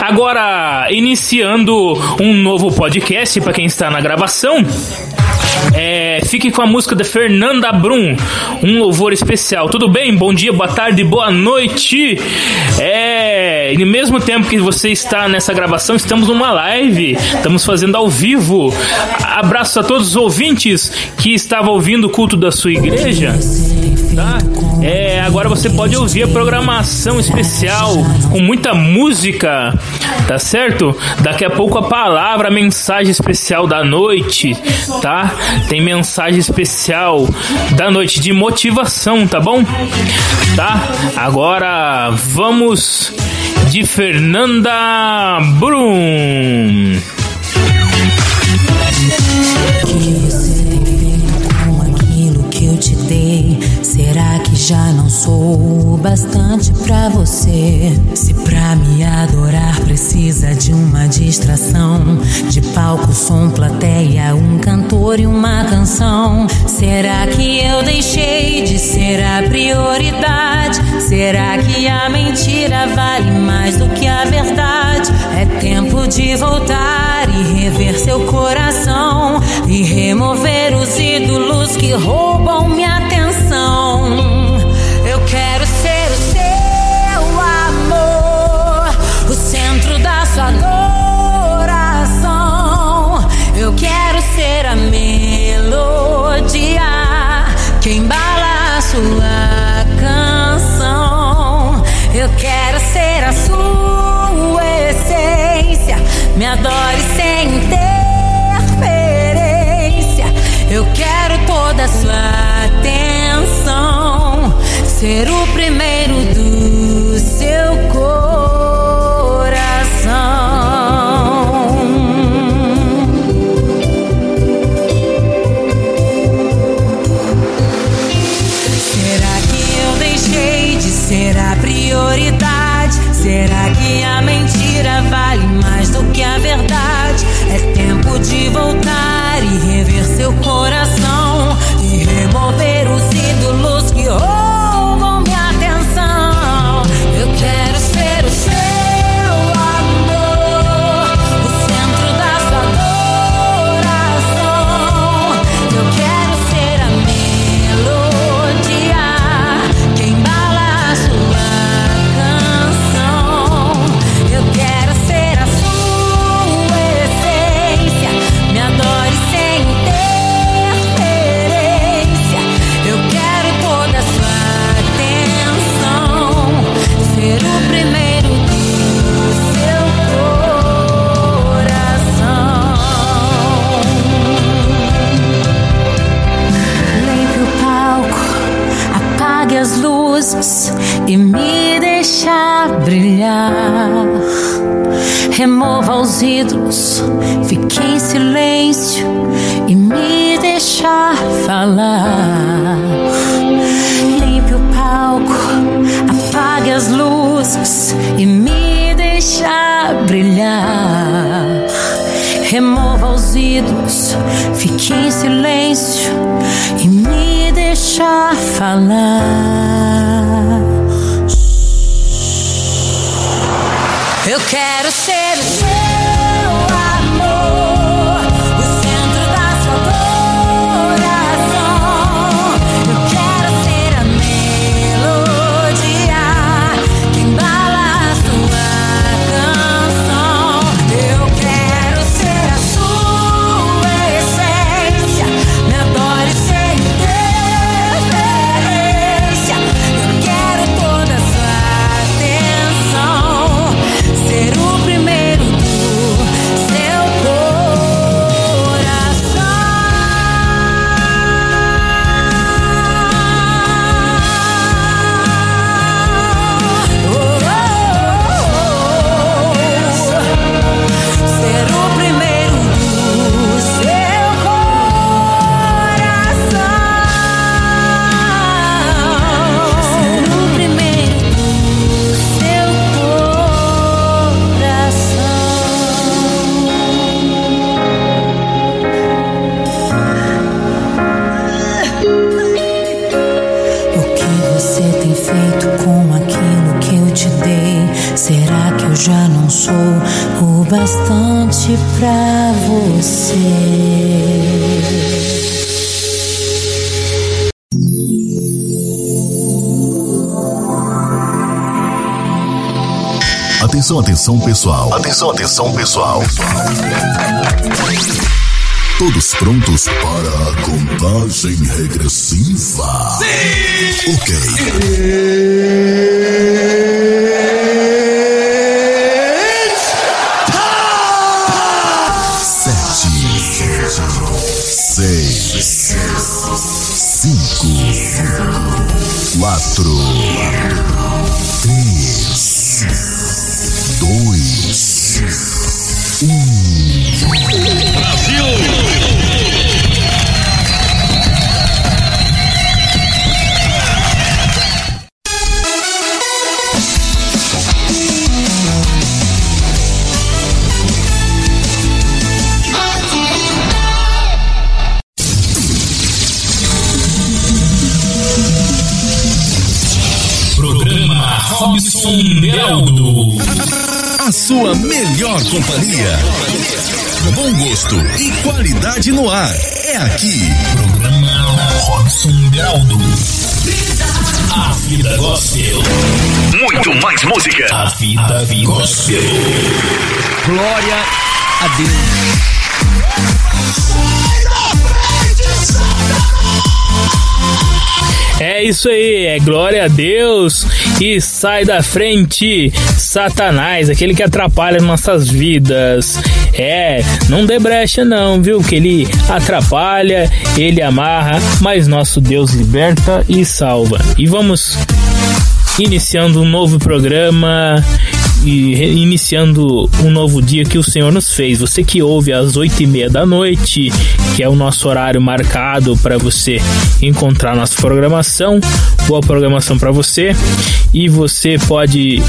Agora, iniciando um novo podcast para quem está na gravação. É, fique com a música de Fernanda Brum, um louvor especial. Tudo bem? Bom dia, boa tarde, boa noite. É, no mesmo tempo que você está nessa gravação, estamos numa live, estamos fazendo ao vivo. Abraço a todos os ouvintes que estavam ouvindo o culto da sua igreja. Tá? É, agora você pode ouvir a programação especial com muita música, tá certo? Daqui a pouco a palavra, a mensagem especial da noite, tá? Tem mensagem especial da noite de motivação, tá bom? Tá? Agora vamos de Fernanda Brum. Será que já não sou o bastante pra você? Se pra me adorar precisa de uma distração, de palco, som, plateia, um cantor e uma canção. Será que eu deixei de ser a prioridade? Será que a mentira vale mais do que a verdade? É tempo de voltar e rever seu coração e remover os ídolos que roubam minha atenção. Remova os ídolos, fique em silêncio e me deixa falar. Limpe o palco, apague as luzes e me deixa brilhar. Remova os ídolos, fique em silêncio e me deixa falar. Eu quero ser bastante pra você. Atenção, atenção pessoal. Atenção, atenção pessoal. Todos prontos para a contagem regressiva? Sim! Ok. Sete, Programa Robson Beraldo sua melhor companhia. Bom gosto e qualidade no ar. É aqui. Programa Robson Beraldo. A vida gospel. Muito mais música. A vida gospel. Glória a Deus. É isso aí, é glória a Deus e sai da frente, Satanás, aquele que atrapalha nossas vidas. É, não dê brecha não, viu? Que ele atrapalha, ele amarra, mas nosso Deus liberta e salva. E vamos iniciando um novo programa e iniciando um novo dia que o Senhor nos fez. Você que ouve às oito e meia da noite, que é o nosso horário marcado para você encontrar nossa programação, boa programação para você e você pode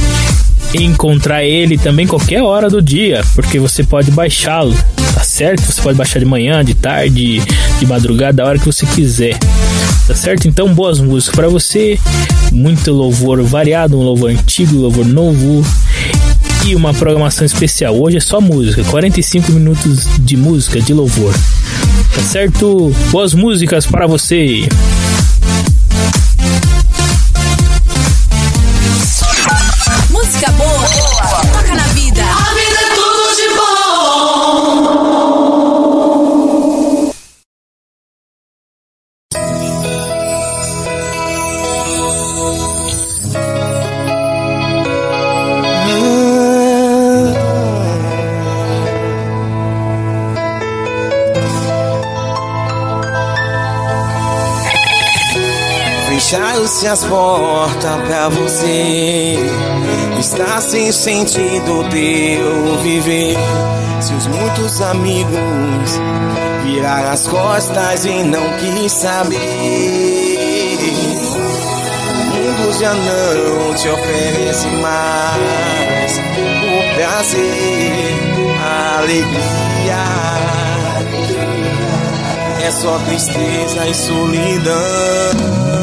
encontrar ele também qualquer hora do dia, porque você pode baixá-lo, tá certo? Você pode baixar de manhã, de tarde, de madrugada, a hora que você quiser. Tá certo? Então, boas músicas para você, muito louvor variado, um louvor antigo, louvor novo e uma programação especial. Hoje é só música, 45 minutos de música, de louvor. Tá certo? Boas músicas para você. As portas pra você. Está sem sentido teu viver. Seus muitos amigos viraram as costas e não quis saber. O mundo já não te oferece mais o prazer, a alegria. É só tristeza e solidão.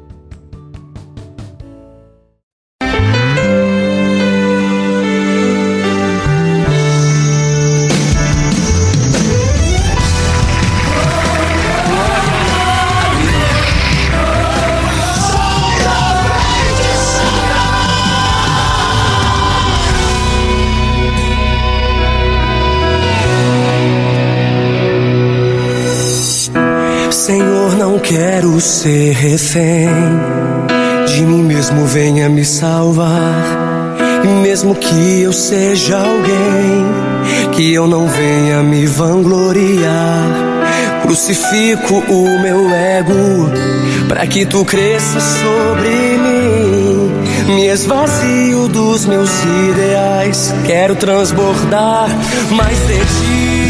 Ser refém de mim mesmo, venha me salvar. E mesmo que eu seja alguém, que eu não venha me vangloriar. Crucifico o meu ego para que tu cresças sobre mim. Me esvazio dos meus ideais, quero transbordar mais de ti.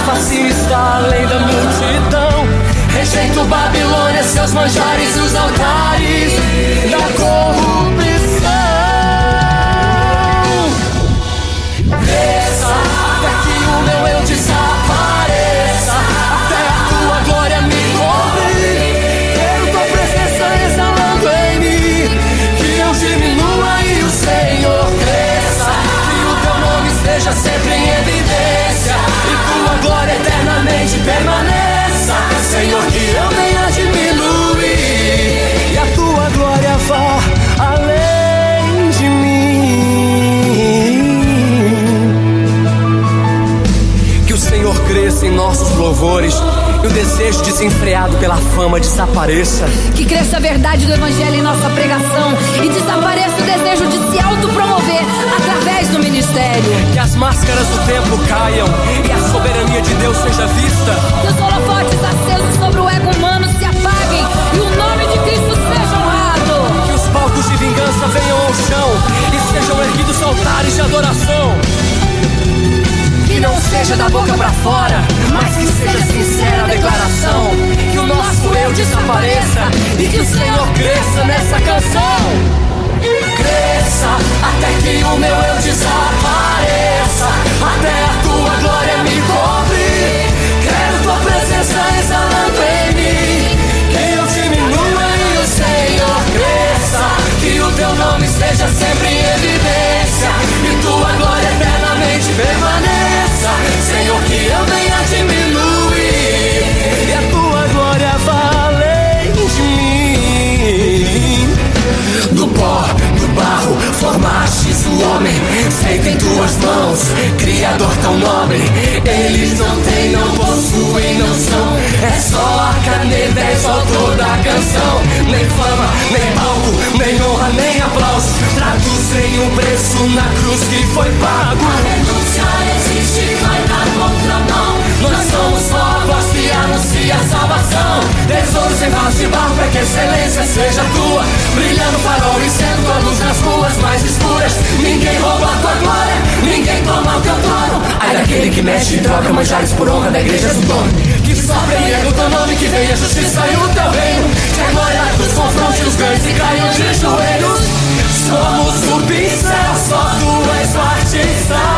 Fascínio está além da multidão. Rejeito Babilônia, seus manjares e os altares da louvores. E o desejo desenfreado pela fama desapareça. Que cresça a verdade do evangelho em nossa pregação e desapareça o desejo de se autopromover através do ministério. Que as máscaras do tempo caiam e a soberania de Deus seja vista. Que os holofotes acesos sobre o ego humano se apaguem e o nome de Cristo seja honrado. Que os palcos de vingança venham ao chão e sejam erguidos altares de adoração. Não seja da boca pra fora, mas que seja sincera a declaração. Que o nosso feito em tuas mãos, Criador tão nobre. Eles não têm, não possuem, não são. É só a caneta, és o autor da canção. Nem fama, nem palco, nem honra, nem aplauso. Traduzem o preço na cruz que foi pago. A renúncia existe, vai na contramão. Nós somos anuncia a salvação. Tesouros em vaso de barro, é que a excelência seja tua. Brilhando farol e sendo a luz ruas mais escuras. Ninguém rouba a tua glória, ninguém toma o teu trono. Ai daquele que mexe e troca manjares por honra da igreja do dono. Que e erga o teu nome, que venha a justiça e o teu reino. Que a glória dos confronte os grandes e caiam de joelhos. Somos o pincel, só tu és o artista.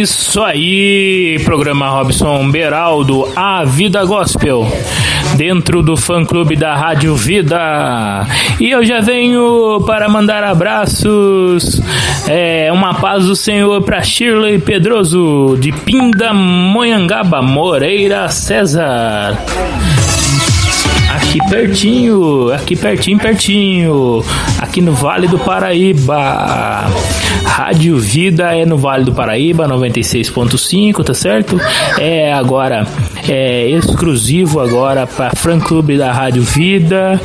isso aí, programa Robson Beraldo, A Vida Gospel, dentro do fã clube da Rádio Vida. E eu já venho para mandar abraços, é, uma paz do Senhor para Shirley Pedroso, de Pindamonhangaba, Moreira César. Aqui pertinho, aqui pertinho, pertinho, aqui no Vale do Paraíba. Rádio Vida é no Vale do Paraíba, 96.5, tá certo? É agora, é exclusivo agora para Fã Clube da Rádio Vida,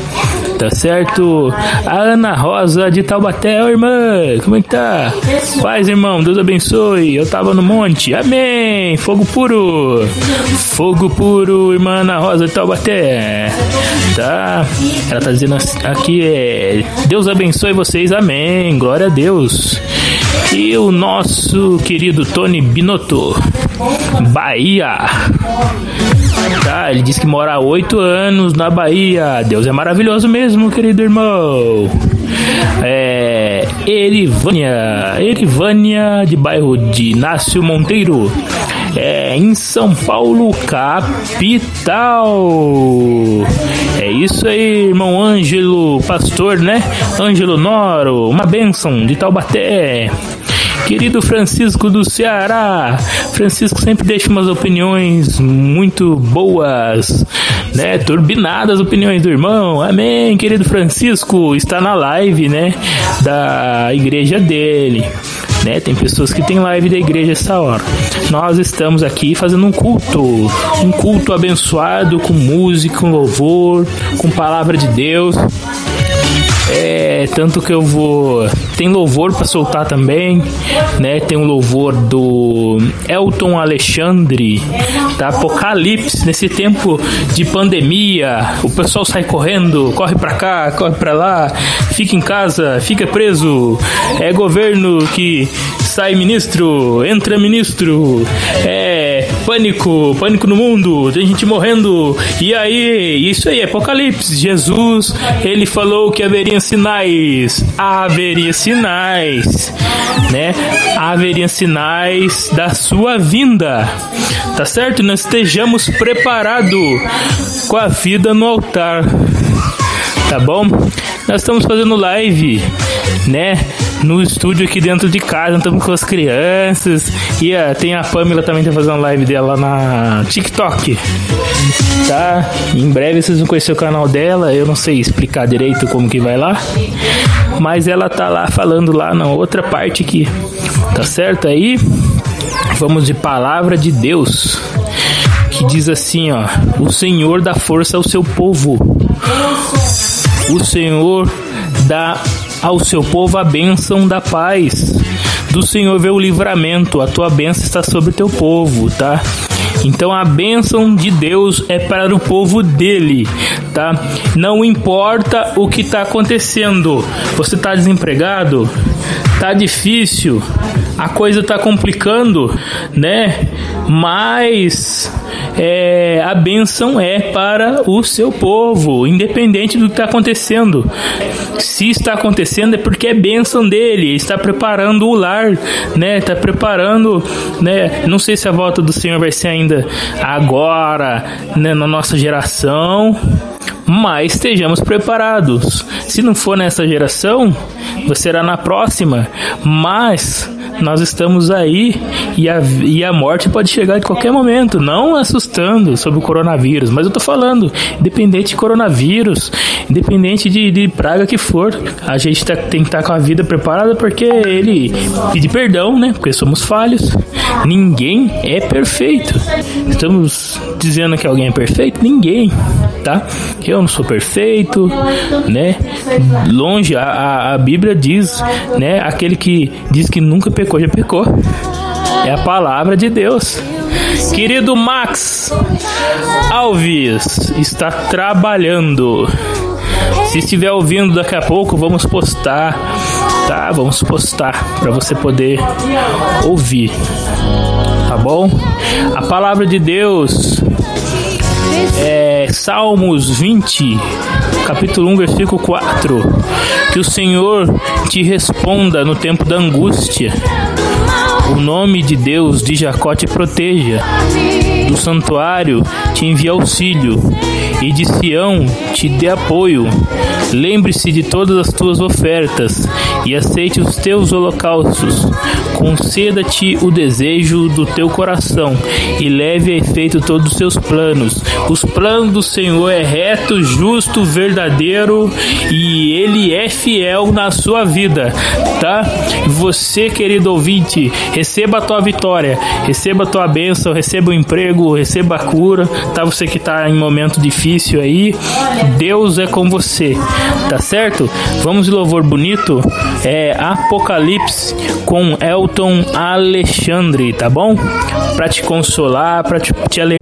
tá certo? A Ana Rosa de Taubaté, ô irmã, como é que tá? Paz, irmão, Deus abençoe. Eu tava no monte, amém. Fogo puro, fogo puro, irmã Ana Rosa de Taubaté. Tá? Ela tá dizendo aqui é Deus abençoe vocês, amém. Glória a Deus. E o nosso querido Tony Binotto, Bahia. Tá, ele diz que mora há oito anos na Bahia. Deus é maravilhoso mesmo, querido irmão. É. Erivânia. Erivânia, de bairro de Inácio Monteiro. É, em São Paulo, capital. É isso aí, irmão Ângelo, pastor, né? Ângelo Noro, uma bênção de Taubaté. Querido Francisco do Ceará, Francisco sempre deixa umas opiniões muito boas, né? Turbinadas opiniões do irmão. Amém, querido Francisco, está na live, né? Da igreja dele. né? Tem pessoas que têm live da igreja essa hora. Nós estamos aqui fazendo um culto, um culto abençoado com música, com louvor, com palavra de Deus. É, tanto que eu vou. Tem louvor para soltar também, né? Tem um louvor do Elton Alexandre, da Apocalipse. Nesse tempo de pandemia, o pessoal sai correndo, corre para cá, corre para lá, fica em casa, fica preso. É governo que sai ministro, entra ministro. É pânico, pânico no mundo, tem gente morrendo. E aí, isso aí, Apocalipse. Jesus, ele falou que haveria sinais, haveria sinais, né? Haveria sinais da sua vinda, tá certo? Nós estejamos preparados com a vida no altar, tá bom? Nós estamos fazendo live, né? No estúdio aqui dentro de casa, estamos com as crianças. E a, tem a Pamela também tá fazendo live dela na TikTok. Tá? Em breve vocês vão conhecer o canal dela. Eu não sei explicar direito como que vai lá. Mas ela tá lá falando lá na outra parte aqui. Tá certo? Aí vamos de palavra de Deus. Que diz assim, ó: O Senhor dá força ao seu povo. O Senhor dá ao seu povo a bênção da paz. Do Senhor vê o livramento, a tua bênção está sobre o teu povo, tá? Então a bênção de Deus é para o povo dele, tá? Não importa o que está acontecendo. Você está desempregado? Tá difícil? A coisa está complicando, né? Mas é, a bênção é para o seu povo, independente do que está acontecendo. Se está acontecendo é porque é bênção dele, está preparando o lar, né? Está preparando, né? Não sei se a volta do Senhor vai ser ainda agora, né? Na nossa geração, mas estejamos preparados. Se não for nessa geração, será na próxima. Mas nós estamos aí e a, e a morte pode chegar de qualquer momento, não assustando sobre o coronavírus, mas eu tô falando, independente de coronavírus, independente de, de praga que for, a gente tá, tem que estar tá com a vida preparada porque ele pede perdão, né? Porque somos falhos. Ninguém é perfeito. Estamos dizendo que alguém é perfeito? Ninguém, tá? Eu não sou perfeito, né? Longe, a, a, a Bíblia diz, né? Aquele que diz que nunca pecou, já pecou. É a palavra de Deus. Querido Max Alves está trabalhando. Se estiver ouvindo daqui a pouco, vamos postar, tá? Vamos postar para você poder ouvir. Tá bom? A palavra de Deus é Salmos 20, capítulo 1, versículo 4. Que o Senhor te responda no tempo da angústia. O nome de Deus de Jacó te proteja. Do santuário te envie auxílio e de Sião te dê apoio. Lembre-se de todas as tuas ofertas e aceite os teus holocaustos. Conceda-te o desejo do teu coração e leve a efeito todos os seus planos. Os planos do Senhor é reto, justo, verdadeiro e ele é fiel na sua vida, tá? Você, querido ouvinte, receba a tua vitória, receba a tua bênção, receba o emprego, receba a cura, tá? Você que tá em momento difícil aí, Deus é com você, tá certo? Vamos de louvor bonito, é Apocalipse com Alexandre, tá bom? Te consolar, te, te alegrar.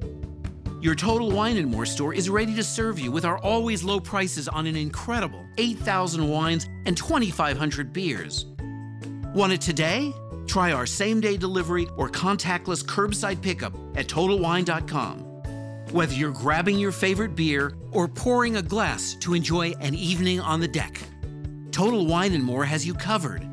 Your Total Wine and More store is ready to serve you with our always low prices on an incredible 8,000 wines and 2,500 beers. Want it today? Try our same day delivery or contactless curbside pickup at TotalWine.com. Whether you're grabbing your favorite beer or pouring a glass to enjoy an evening on the deck, Total Wine and More has you covered.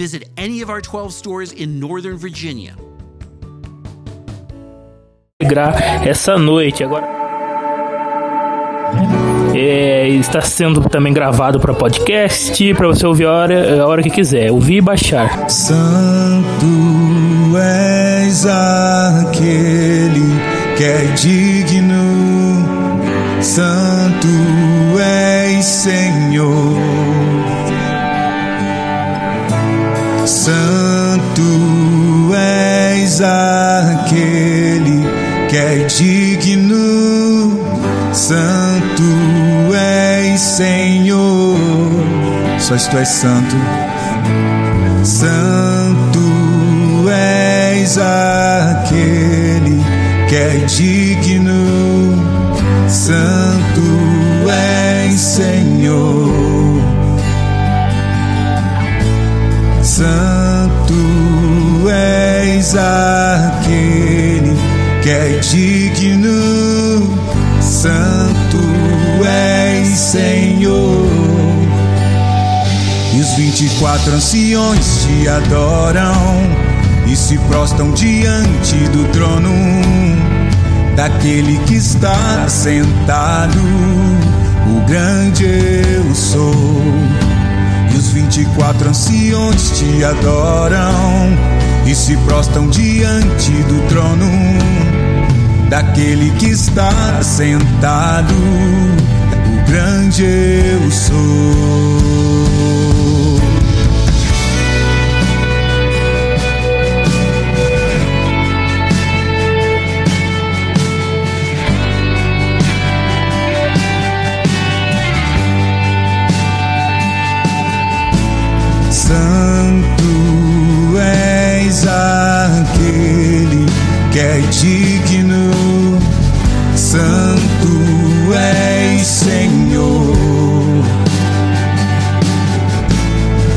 Visit any of our 12 stores in Northern Virginia. essa noite agora. É, está sendo também gravado para podcast para você ouvir a hora, a hora que quiser ouvir e baixar. Santo és aquele que é digno. Santo és Senhor Santo és aquele que é digno, Santo és Senhor, só tu és santo, Santo és aquele que é digno, Santo és Senhor, és aquele que é digno, Santo és Senhor. E os vinte e quatro anciões te adoram e se prostam diante do trono daquele que está sentado, o grande eu sou. E os vinte e quatro anciões te adoram e se prostam diante do trono daquele que está sentado, o grande eu sou. Que é digno, Santo és Senhor,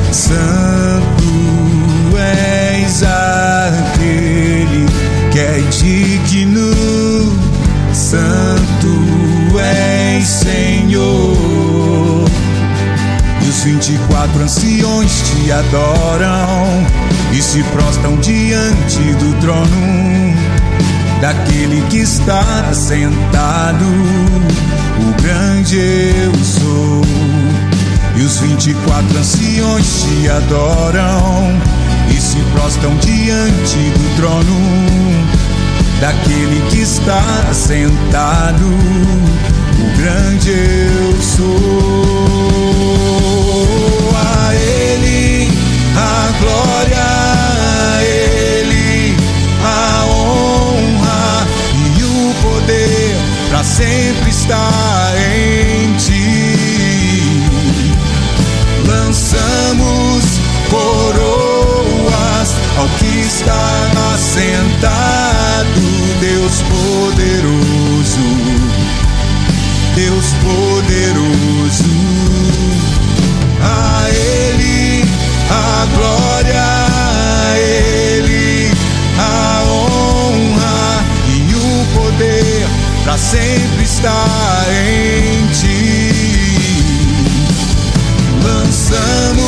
Santo és aquele que é digno, Santo és Senhor. E os vinte e quatro anciões te adoram e se prostam diante do trono daquele que está sentado, o grande eu sou. E os vinte e quatro anciões te adoram e se prostam diante do trono daquele que está sentado, o grande eu sou. A Ele a glória, sempre estar em Ti. Lançamos coroas ao que está assentado, Deus poderoso, Deus poderoso. A Ele a glória, para sempre estar em Ti. Lançamos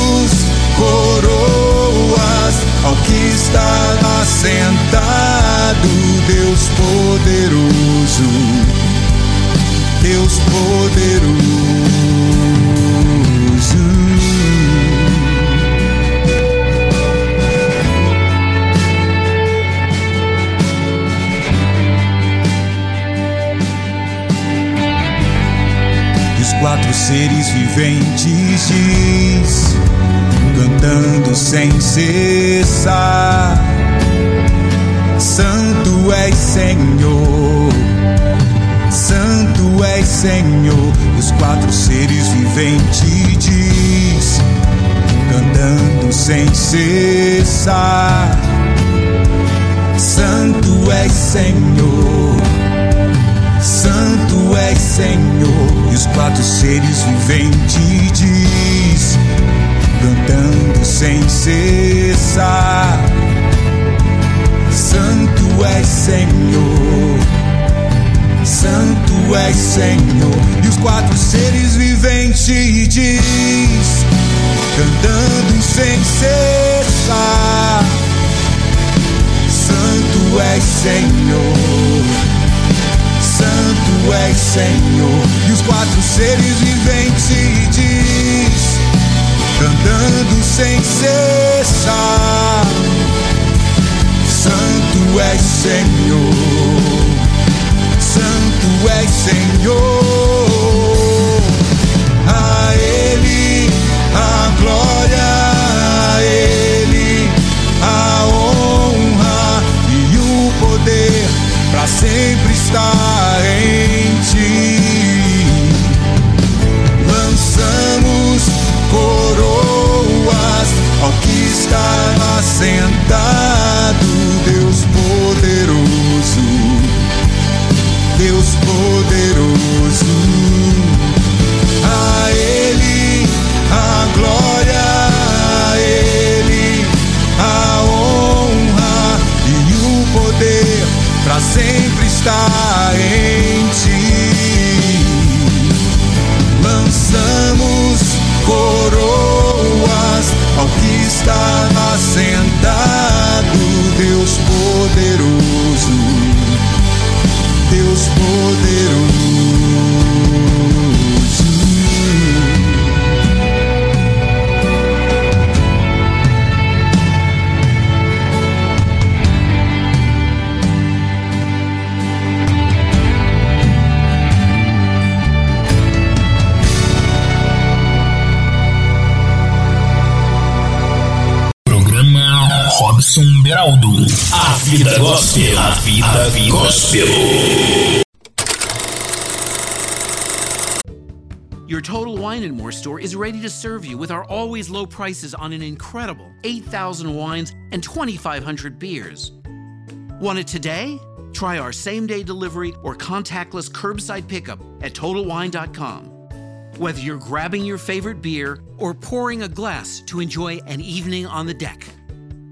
seres viventes diz, cantando sem cessar: Santo és Senhor, Santo és Senhor. Os quatro seres viventes diz, cantando sem cessar: Santo és Senhor. Santo és Senhor, e os quatro seres viventes diz, cantando sem cessar: Santo és Senhor, Santo és Senhor. E os quatro seres viventes diz, cantando sem cessar: Santo és Senhor. Santo és Senhor. E os quatro seres viventes diz, cantando sem cessar: Santo és Senhor. Santo és Senhor. A Ele a glória, a Ele a honra e o poder para sempre estar que está assentado, Deus poderoso. Deus poderoso. A Ele a glória, a Ele a honra e o poder para sempre estar em Ti. Lançamos coroas ao que está Beraldo. A vida gospel. A vida, gospel. Your Total Wine and More store is ready to serve you with our always low prices on an incredible 8,000 wines and 2,500 beers. Want it today? Try our same day delivery or contactless curbside pickup at TotalWine.com. Whether you're grabbing your favorite beer or pouring a glass to enjoy an evening on the deck,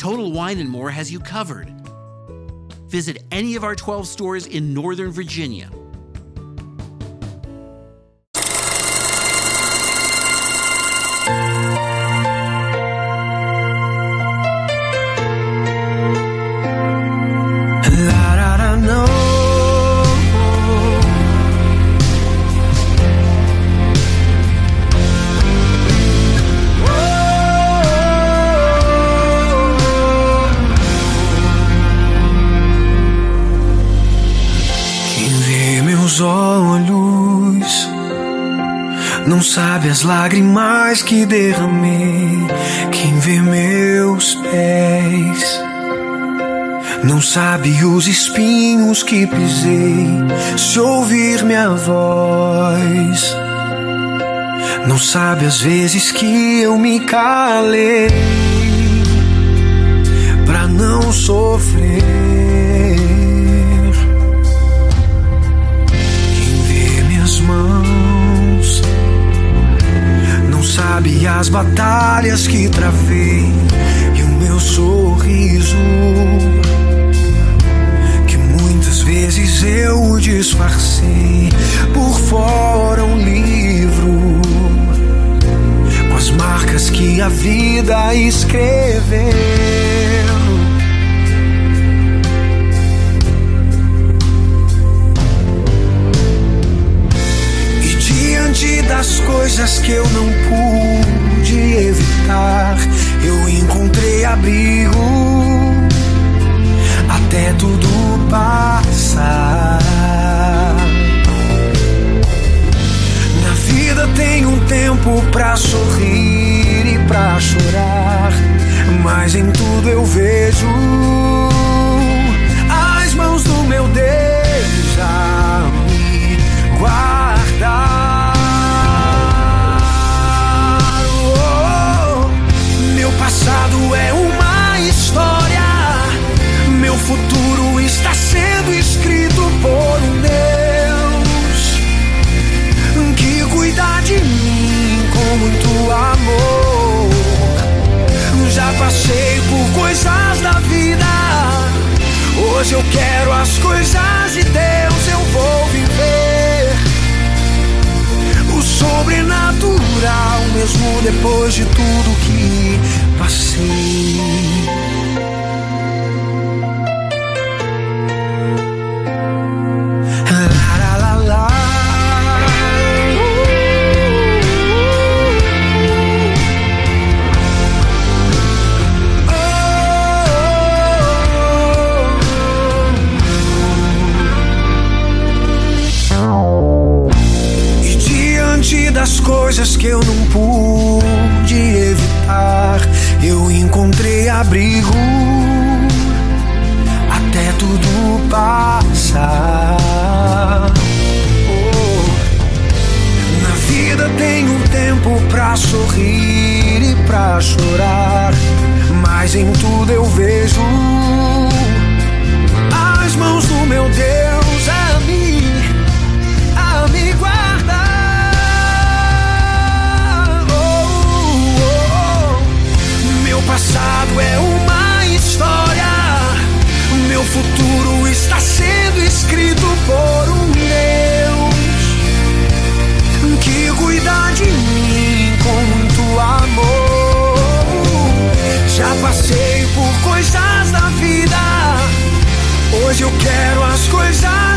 Total Wine and More has you covered. Visit any of our 12 stores in Northern Virginia. Sabe as lágrimas que derramei. Quem vê meus pés não sabe os espinhos que pisei. Se ouvir minha voz, não sabe as vezes que eu me calei pra não sofrer. Sabe as batalhas que travei e o meu sorriso que muitas vezes eu disfarcei por fora um livro com as marcas que a vida escreveu. Das coisas que eu não pude evitar, eu encontrei abrigo até tudo passar. Na vida tem um tempo pra sorrir e pra chorar, mas em tudo eu vejo Hoje eu quero as coisas de Deus, eu vou viver o sobrenatural, mesmo depois de tudo que passei. Coisas que eu não pude evitar, eu encontrei abrigo até tudo passar. Oh. Na vida tem um tempo pra sorrir e pra chorar, mas em tudo eu vejo as mãos do meu Deus é uma história, meu futuro está sendo escrito por um Deus que cuida de mim com muito amor. Já passei por coisas da vida. Hoje eu quero as coisas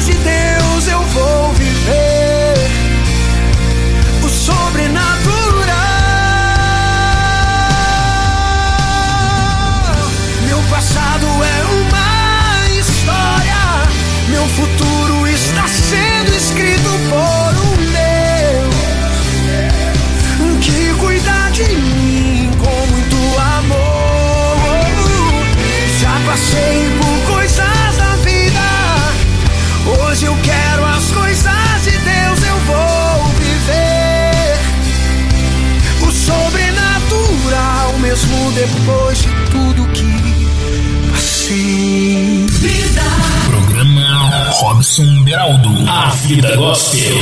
Robson Beraldo. A vida gospel.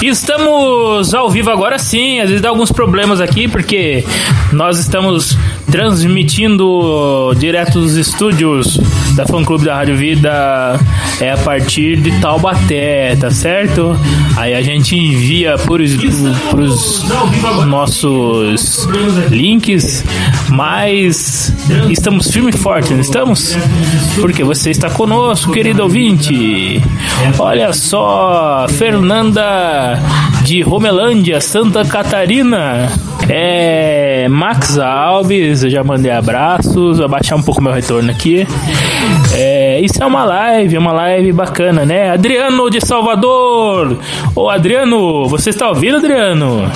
Estamos ao vivo agora sim, às vezes dá alguns problemas aqui, porque nós estamos transmitindo direto dos estúdios da Fã Clube da Rádio Vida é a partir de Taubaté, tá certo? Aí a gente envia por, os nossos links, mas estamos firme e forte, não estamos? Porque você está conosco, querido ouvinte. Olha só, Fernanda de Romelândia, Santa Catarina. É, Max Alves, eu já mandei abraços, vou baixar um pouco meu retorno aqui. É, isso é uma live, é uma live bacana, né? Adriano de Salvador! Ô Adriano, você está ouvindo, Adriano?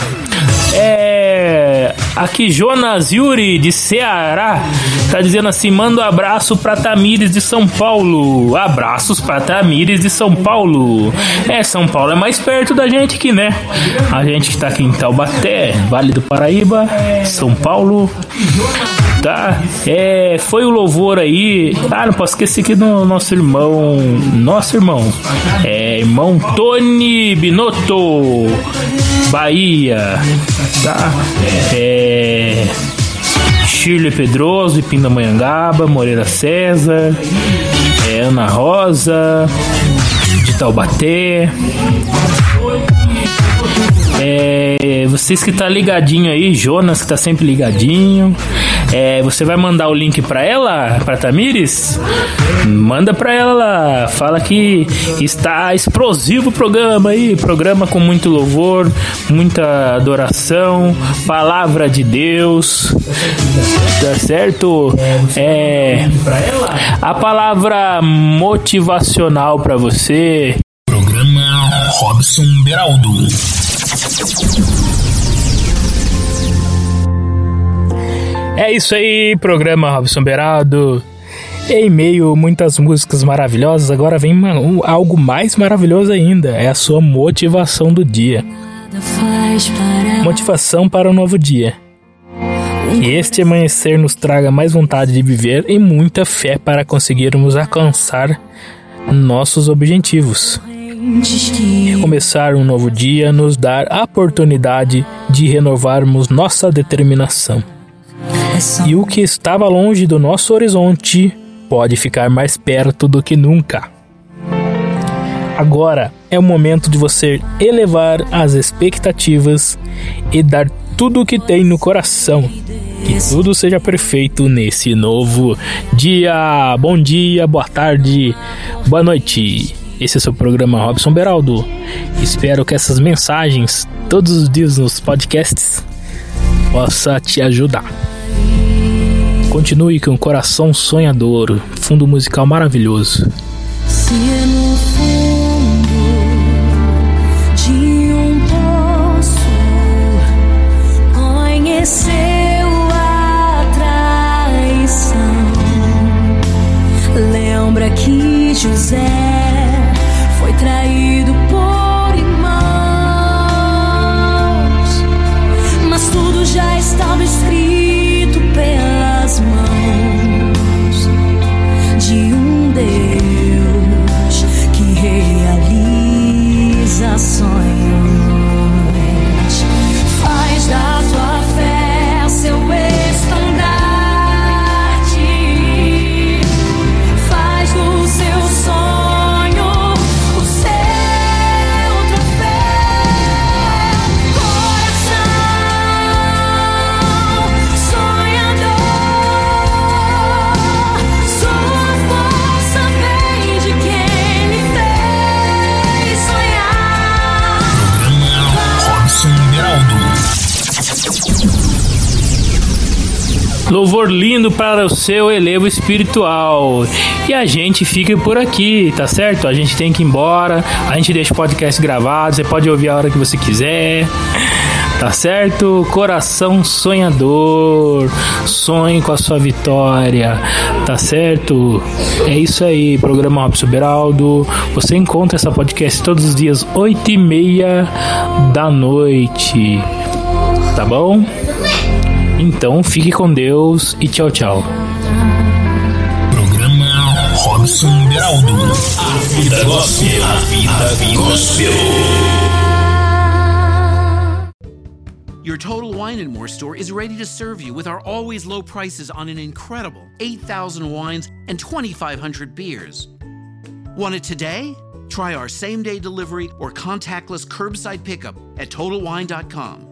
É, aqui Jonas Yuri de Ceará tá dizendo assim: manda um abraço pra Tamires de São Paulo. Abraços pra Tamires de São Paulo. É, São Paulo é mais perto da gente aqui, né? A gente que tá aqui em Taubaté, Vale do Paraíba, São Paulo. Tá? É, foi o louvor aí. Ah, não posso esquecer aqui do nosso irmão. Nosso irmão. É, irmão Tony Binotto, Bahia. Tá? É. Shirley Pedroso Pindamonhangaba, Moreira César, é, Ana Rosa, de Taubaté. É, vocês que tá ligadinho aí, Jonas que tá sempre ligadinho. É, você vai mandar o link pra ela, pra Tamires? Manda pra ela. Fala que está explosivo o programa aí. Programa com muito louvor, muita adoração, palavra de Deus. Tá certo? É. A palavra motivacional pra você. Programa Robson Beraldo. É isso aí, programa Robson Beraldo. Em meio a muitas músicas maravilhosas, agora vem uma- um- algo mais maravilhoso ainda. É a sua motivação do dia. Motivação para o novo dia. Que este amanhecer nos traga mais vontade de viver e muita fé para conseguirmos alcançar nossos objetivos. Recomeçar um novo dia nos dar a oportunidade de renovarmos nossa determinação. E o que estava longe do nosso horizonte pode ficar mais perto do que nunca. Agora é o momento de você elevar as expectativas e dar tudo o que tem no coração. Que tudo seja perfeito nesse novo dia. Bom dia, boa tarde, boa noite. Esse é seu programa Robson Beraldo. Espero que essas mensagens todos os dias nos podcasts possa te ajudar. Continue com o coração sonhador, fundo musical maravilhoso. Se é no fundo de um poço conheceu a traição, lembra que José Louvor lindo para o seu elevo espiritual. E a gente fica por aqui, tá certo? A gente tem que ir embora. A gente deixa o podcast gravado. Você pode ouvir a hora que você quiser. Tá certo? Coração sonhador. Sonhe com a sua vitória. Tá certo? É isso aí. Programa Robson Beraldo. Você encontra essa podcast todos os dias, 8 e meia da noite. Tá bom? Então fique com Deus e tchau, tchau. Programa Robson Beraldo. A vida gospel. A vida gospel. Your Total Wine and More store is ready to serve you with our always low prices on an incredible 8,000 wines and 2,500 beers. Want it today? Try our same day delivery or contactless curbside pickup at TotalWine.com.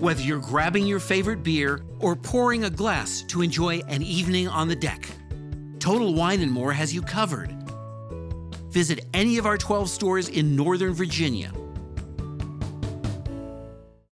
Whether you're grabbing your favorite beer or pouring a glass to enjoy an evening on the deck, Total Wine and More has you covered. Visit any of our 12 stores in Northern Virginia.